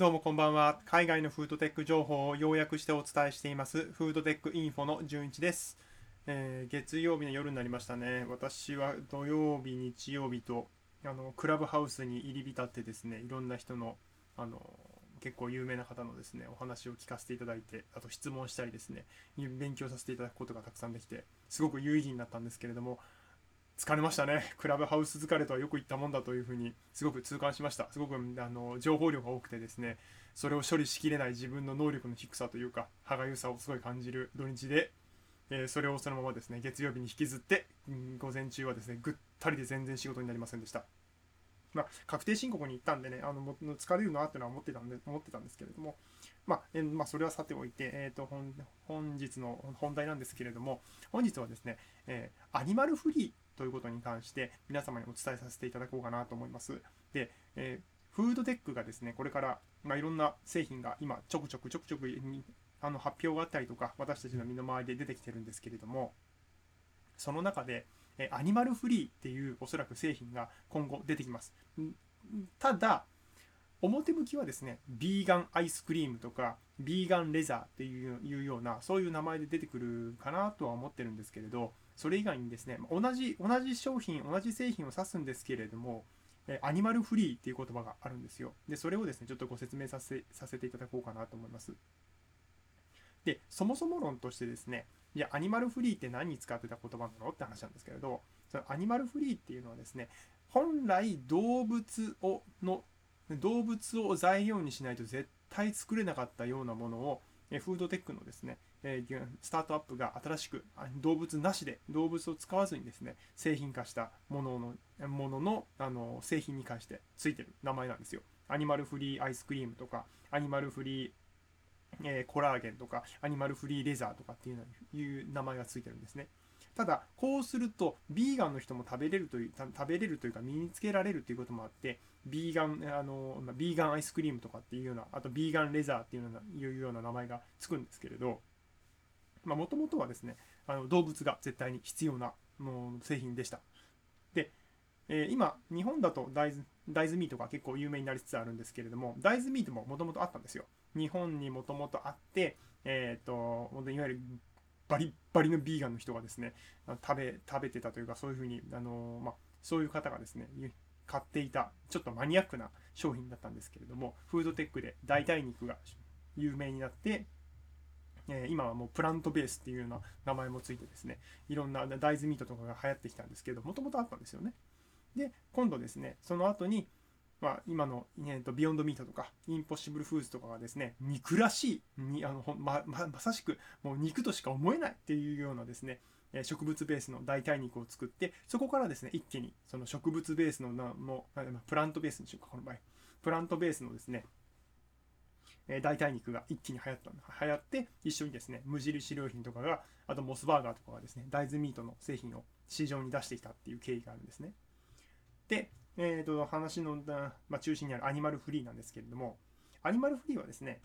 どうもこんばんは。海外のフードテック情報を要約してお伝えしています、フードテックインフォの純一です。えー、月曜日の夜になりましたね。私は土曜日、日曜日と、あの、クラブハウスに入り浸ってですね、いろんな人の、あの、結構有名な方のですね、お話を聞かせていただいて、あと質問したりですね、勉強させていただくことがたくさんできて、すごく有意義になったんですけれども、疲れましたね。クラブハウス疲れとはよく言ったもんだというふうにすごく痛感しました。すごくあの情報量が多くてですね、それを処理しきれない自分の能力の低さというか、歯がゆさをすごい感じる土日で、えー、それをそのままですね、月曜日に引きずって、うん、午前中はですね、ぐったりで全然仕事になりませんでした。まあ、確定申告に行ったんでね、あの疲れるなってのは思ってたんで思ってたんですけれども、まあ、えまあ、それはさておいて、えーと、本本日の本題なんですけれども、本日はですね、えー、アニマルフリーということに関して皆様にお伝えさせていただこうかなと思います。で、えー、フードテックがですね、これから、まあ、いろんな製品が今ちょくちょくちょくちょくあの発表があったりとか、私たちの身の回りで出てきてるんですけれども、その中で、えアニマルフリーっていうおそらく製品が今後出てきます。ただ、表向きはですね、ビーガンアイスクリームとか、ビーガンレザーっていうような、そういう名前で出てくるかなとは思ってるんですけれど、それ以外にですね、同じ、同じ商品、同じ製品を指すんですけれども、アニマルフリーっていう言葉があるんですよ。で、それをですね、ちょっとご説明させさせていただこうかなと思います。で、そもそも論としてですね、いや、アニマルフリーって何に使ってた言葉なのって話なんですけれど、そのアニマルフリーっていうのはですね、本来動物をの動物を材料にしないと絶対作れなかったようなものをフードテックのですね、スタートアップが新しく動物なしで動物を使わずにですね製品化したもののもののあの製品に関してついてる名前なんですよ。アニマルフリーアイスクリームとかアニマルフリー、え、コラーゲンとかアニマルフリーレザーとかっていういう名前がついてるんですね。ただこうするとビーガンの人も食べれるという食べれるというか身につけられるということもあってビーガンあのビーガンアイスクリームとかっていうようなあとビーガンレザーっていうようないうような名前がつくんですけれどもともとはですねあの動物が絶対に必要なの製品でした。で、えー、今日本だと大豆大豆ミートが結構有名になりつつあるんですけれども大豆ミートももともとあったんですよ。日本にもともとあって、えっ、ー、といわゆるバリッバリのビーガンの人がですね食べ食べてたというかそういうふうにあの、まあ、そういう方がですね買っていたちょっとマニアックな商品だったんですけれどもフードテックで代替肉が有名になってえ今はもうプラントベースっていうような名前もついてですねいろんな大豆ミートとかが流行ってきたんですけどもともとあったんですよね。で今度ですねその後にまあ、今の、えーと、 Beyond Meat とか Impossible Foods とかがですね肉らしいにあのまままさしくもう肉としか思えないっていうようなですね植物ベースの代替肉を作ってそこからですね一気にその植物ベースののプラントベースにしようかこの場合。プラントベースのですね代替肉が一気に流行った流行って一緒にですね無印良品とかがあとモスバーガーとかがですね大豆ミートの製品を市場に出してきたっていう経緯があるんですね。で、えーと、話の、まあ、中心にあるアニマルフリーなんですけれどもアニマルフリーはですね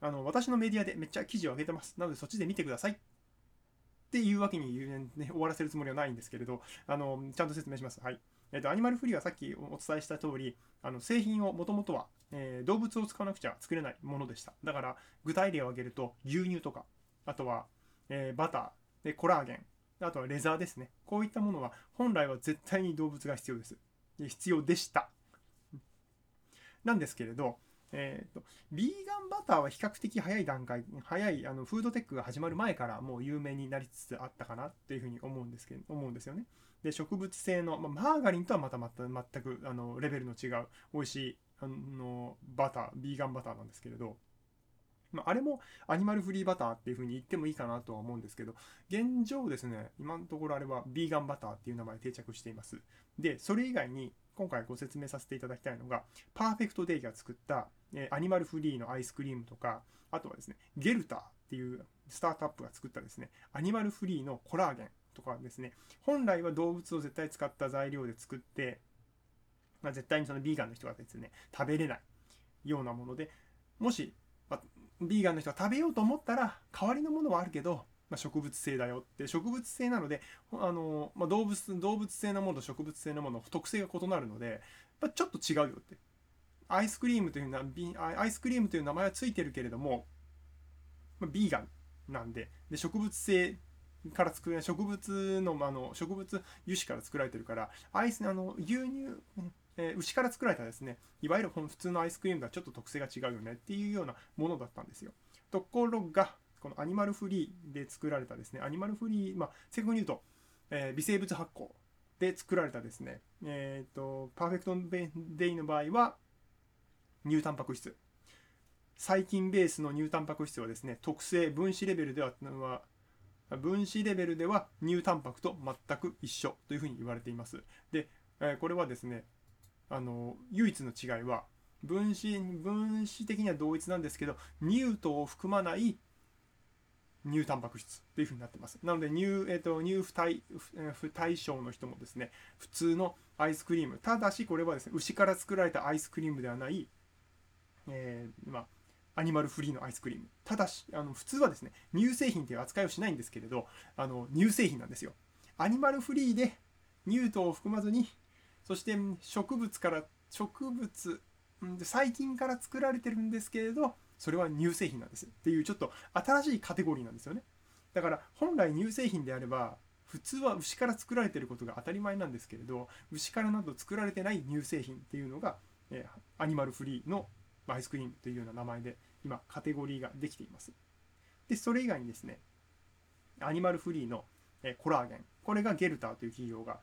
あの私のメディアでめっちゃ記事を上げてます。なのでそっちで見てください。っていうわけに、ね、終わらせるつもりはないんですけれどあのちゃんと説明します。はい。えっ、ー、とアニマルフリーはさっきお伝えした通りあの製品をもともとはえー、動物を使わなくちゃ作れないものでした。だから具体例を挙げると牛乳とか、あとは、えー、バター、でコラーゲン、あとはレザーですね。こういったものは本来は絶対に動物が必要です。必要でした。なんですけれど、えーと、ビーガンバターは比較的早い段階、早いあのフードテックが始まる前からもう有名になりつつあったかなっていうふうに思うんですけど、思うんですよね。で、植物性の、まあ、マーガリンとはまたまた全くあのレベルの違う美味しいあのバター、ビーガンバターなんですけれど、まあ、あれもアニマルフリーバターっていう風に言ってもいいかなとは思うんですけど、現状ですね、今のところあれはビーガンバターっていう名前定着しています。で、それ以外に今回ご説明させていただきたいのが、パーフェクトデイが作った、えアニマルフリーのアイスクリームとか、あとはですね、ゲルターっていうスタートアップが作ったですね、アニマルフリーのコラーゲンとかですね、本来は動物を絶対使った材料で作って、まあ、絶対にそのビーガンの人がですね食べれないようなものでもし、ビーガンの人が食べようと思ったら代わりのものはあるけど、まあ、植物性だよって植物性なのであの、まあ、動物動物性のものと植物性のもの特性が異なるので、まあ、ちょっと違うよって。アイスクリームというなアイスクリームという名前はついてるけれども、まあ、ビーガンなんでで植物性から作る植物のあの植物油脂から作られてるからアイスあの牛乳、えー、牛から作られたですねいわゆる普通のアイスクリームとはちょっと特性が違うよねっていうようなものだったんですよ。ところがこのアニマルフリーで作られたですねアニマルフリーまあ正確に言うと、えー、微生物発酵で作られたですねえっ、ー、とパーフェクトデイの場合は乳タンパク質。細菌ベースの乳タンパク質はですね特性分子レベルでは分子レベルでは乳タンパクと全く一緒というふうに言われています。で、これはですねあの唯一の違いは分子分子的には同一なんですけど乳糖を含まない乳タンパク質というふうになってます。なので乳、えーと、乳不対不対症の人もですね普通のアイスクリームただしこれはですね牛から作られたアイスクリームではないえー、まあ、アニマルフリーのアイスクリーム。ただし、あの普通はですね、乳製品という扱いをしないんですけれど、あの乳製品なんですよ。アニマルフリーで乳糖を含まずに、そして植物から、植物、細菌から作られてるんですけれど、それは乳製品なんですっていうちょっと新しいカテゴリーなんですよね。だから本来乳製品であれば普通は牛から作られてることが当たり前なんですけれど牛からなど作られてない乳製品っていうのが、えー、アニマルフリーのアイスクリームというような名前で今カテゴリーができています。で、それ以外にですね、アニマルフリーのえコラーゲン。これがゲルターという企業が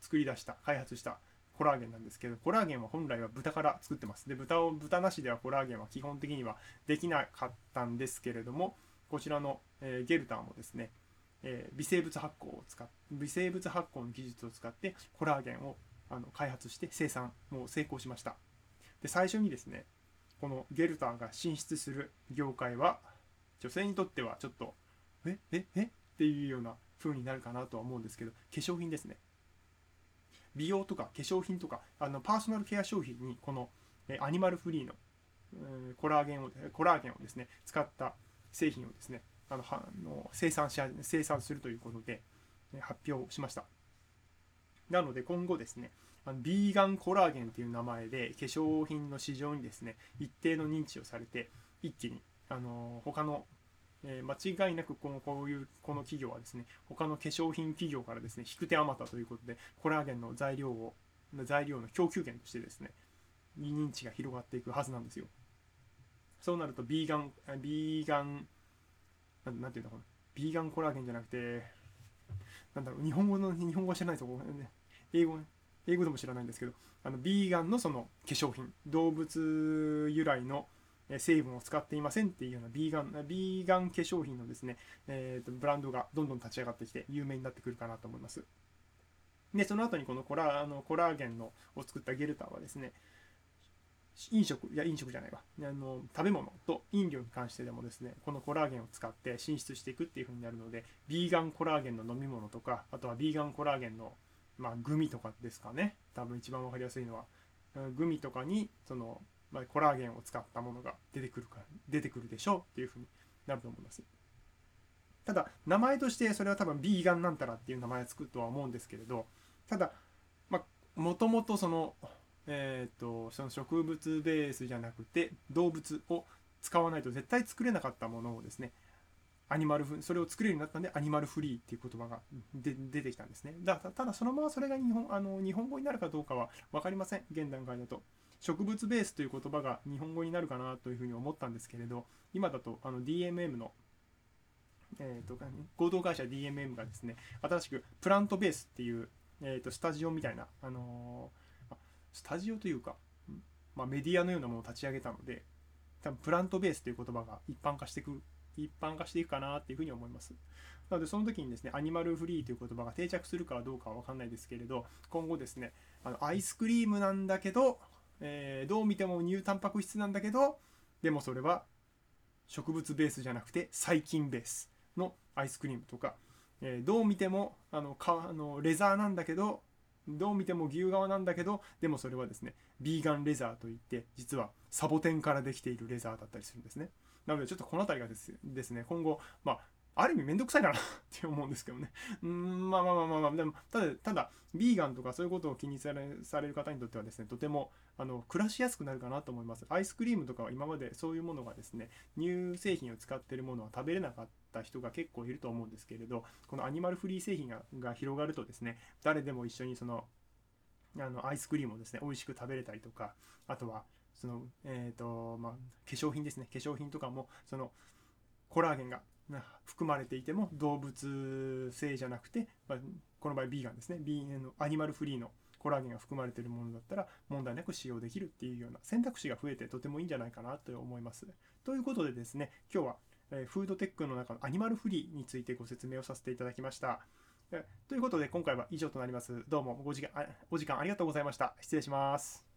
作り出した、開発したコラーゲンなんですけど、コラーゲンは本来は豚から作ってます。で、豚を、豚なしではコラーゲンは基本的にはできなかったんですけれども、こちらの、え、ゲルターもですね、え、微生物発酵を使っ微生物発酵の技術を使ってコラーゲンをあの開発して生産もう成功しました。で、最初にですね、このゲルターが進出する業界は女性にとってはちょっとえええ？っていうような風になるかなとは思うんですけど化粧品ですね。美容とか化粧品とかあのパーソナルケア商品にこのアニマルフリーの、コラーゲンをコラーゲンをですね使った製品をですねあのはの生産し生産するということで発表しました。なので今後ですねあのビーガンコラーゲンという名前で化粧品の市場にですね一定の認知をされて一気にあの他のえー、間違いなくこのこういうこの企業はですね他の化粧品企業からですね引く手あまたということでコラーゲンの材料を材料の供給源としてですね認知が広がっていくはずなんですよ。そうなるとビーガンビーガンなんていうのかな。ビーガンコラーゲンじゃなくてなんだろう日本語の日本語は知らないです、英語英語でも知らないんですけどあのビーガンのその化粧品動物由来の成分を使っていませんっていうようなビーガンビーガン化粧品のですね、えー、とブランドがどんどん立ち上がってきて有名になってくるかなと思います。でその後にこのコラあのコラーゲンのを作った Geltor はですね飲食いや飲食じゃないわ。あの食べ物と飲料に関してでもですねこのコラーゲンを使って進出していくっていう風になるのでビーガンコラーゲンの飲み物とかあとはビーガンコラーゲンのまあ、グミとかですかね。多分一番分かりやすいのはグミとかにその、まあ、コラーゲンを使ったものが出てくるか出てくるでしょうっていうふうになると思います。ただ名前としてそれは多分ビーガンなんたらっていう名前を作るとは思うんですけれどただもともとそのえーと、その植物ベースじゃなくて動物を使わないと絶対作れなかったものをですねアニマルそれを作れるようになったんでアニマルフリーっていう言葉がで出てきたんですね。だただそのままそれが日本あの日本語になるかどうかは分かりません。現段階だと。植物ベースという言葉が日本語になるかなというふうに思ったんですけれど今だとあの DMM のえーと、合同会社 DMM がですね新しくプラントベースっていう、えーと、スタジオみたいな、あのー、スタジオというか、まあ、メディアのようなものを立ち上げたので多分プラントベースという言葉が一般化していく一般化していくかなっていうふうに思います。なのでその時にですね、アニマルフリーという言葉が定着するかどうかは分かんないですけれど、今後ですね、あのアイスクリームなんだけど、えー、どう見ても乳タンパク質なんだけど、でもそれは植物ベースじゃなくて細菌ベースのアイスクリームとか、えー、どう見てもあのかあのレザーなんだけど、どう見ても牛革なんだけど、でもそれはですね、ビーガンレザーといって、実はサボテンからできているレザーだったりするんですね。なのでちょっとこの辺りがですですね、今後、まあ、ある意味めんどくさいかなって思うんですけどね。うん、まあまあまあまあまあ、でも、ただ、ただ、ビーガンとかそういうことを気にされされる方にとってはですね、とてもあの暮らしやすくなるかなと思います。アイスクリームとかは今までそういうものがですね、乳製品を使っているものは食べれなかった人が結構いると思うんですけれど、このアニマルフリー製品がが広がるとですね、誰でも一緒にそのあのアイスクリームをですね美味しく食べれたりとかあとはそのえっ、ー、とまあ化粧品ですね化粧品とかもそのコラーゲンが含まれていても動物性じゃなくて、まあ、この場合ビーガンですねビーのアニマルフリーのコラーゲンが含まれているものだったら問題なく使用できるっていうような選択肢が増えてとてもいいんじゃないかなと思います。ということでですね今日は、フードテックの中のアニマルフリーについてご説明をさせていただきました。ということで今回は以上となります。どうもお時間お時間ありがとうございました。失礼します。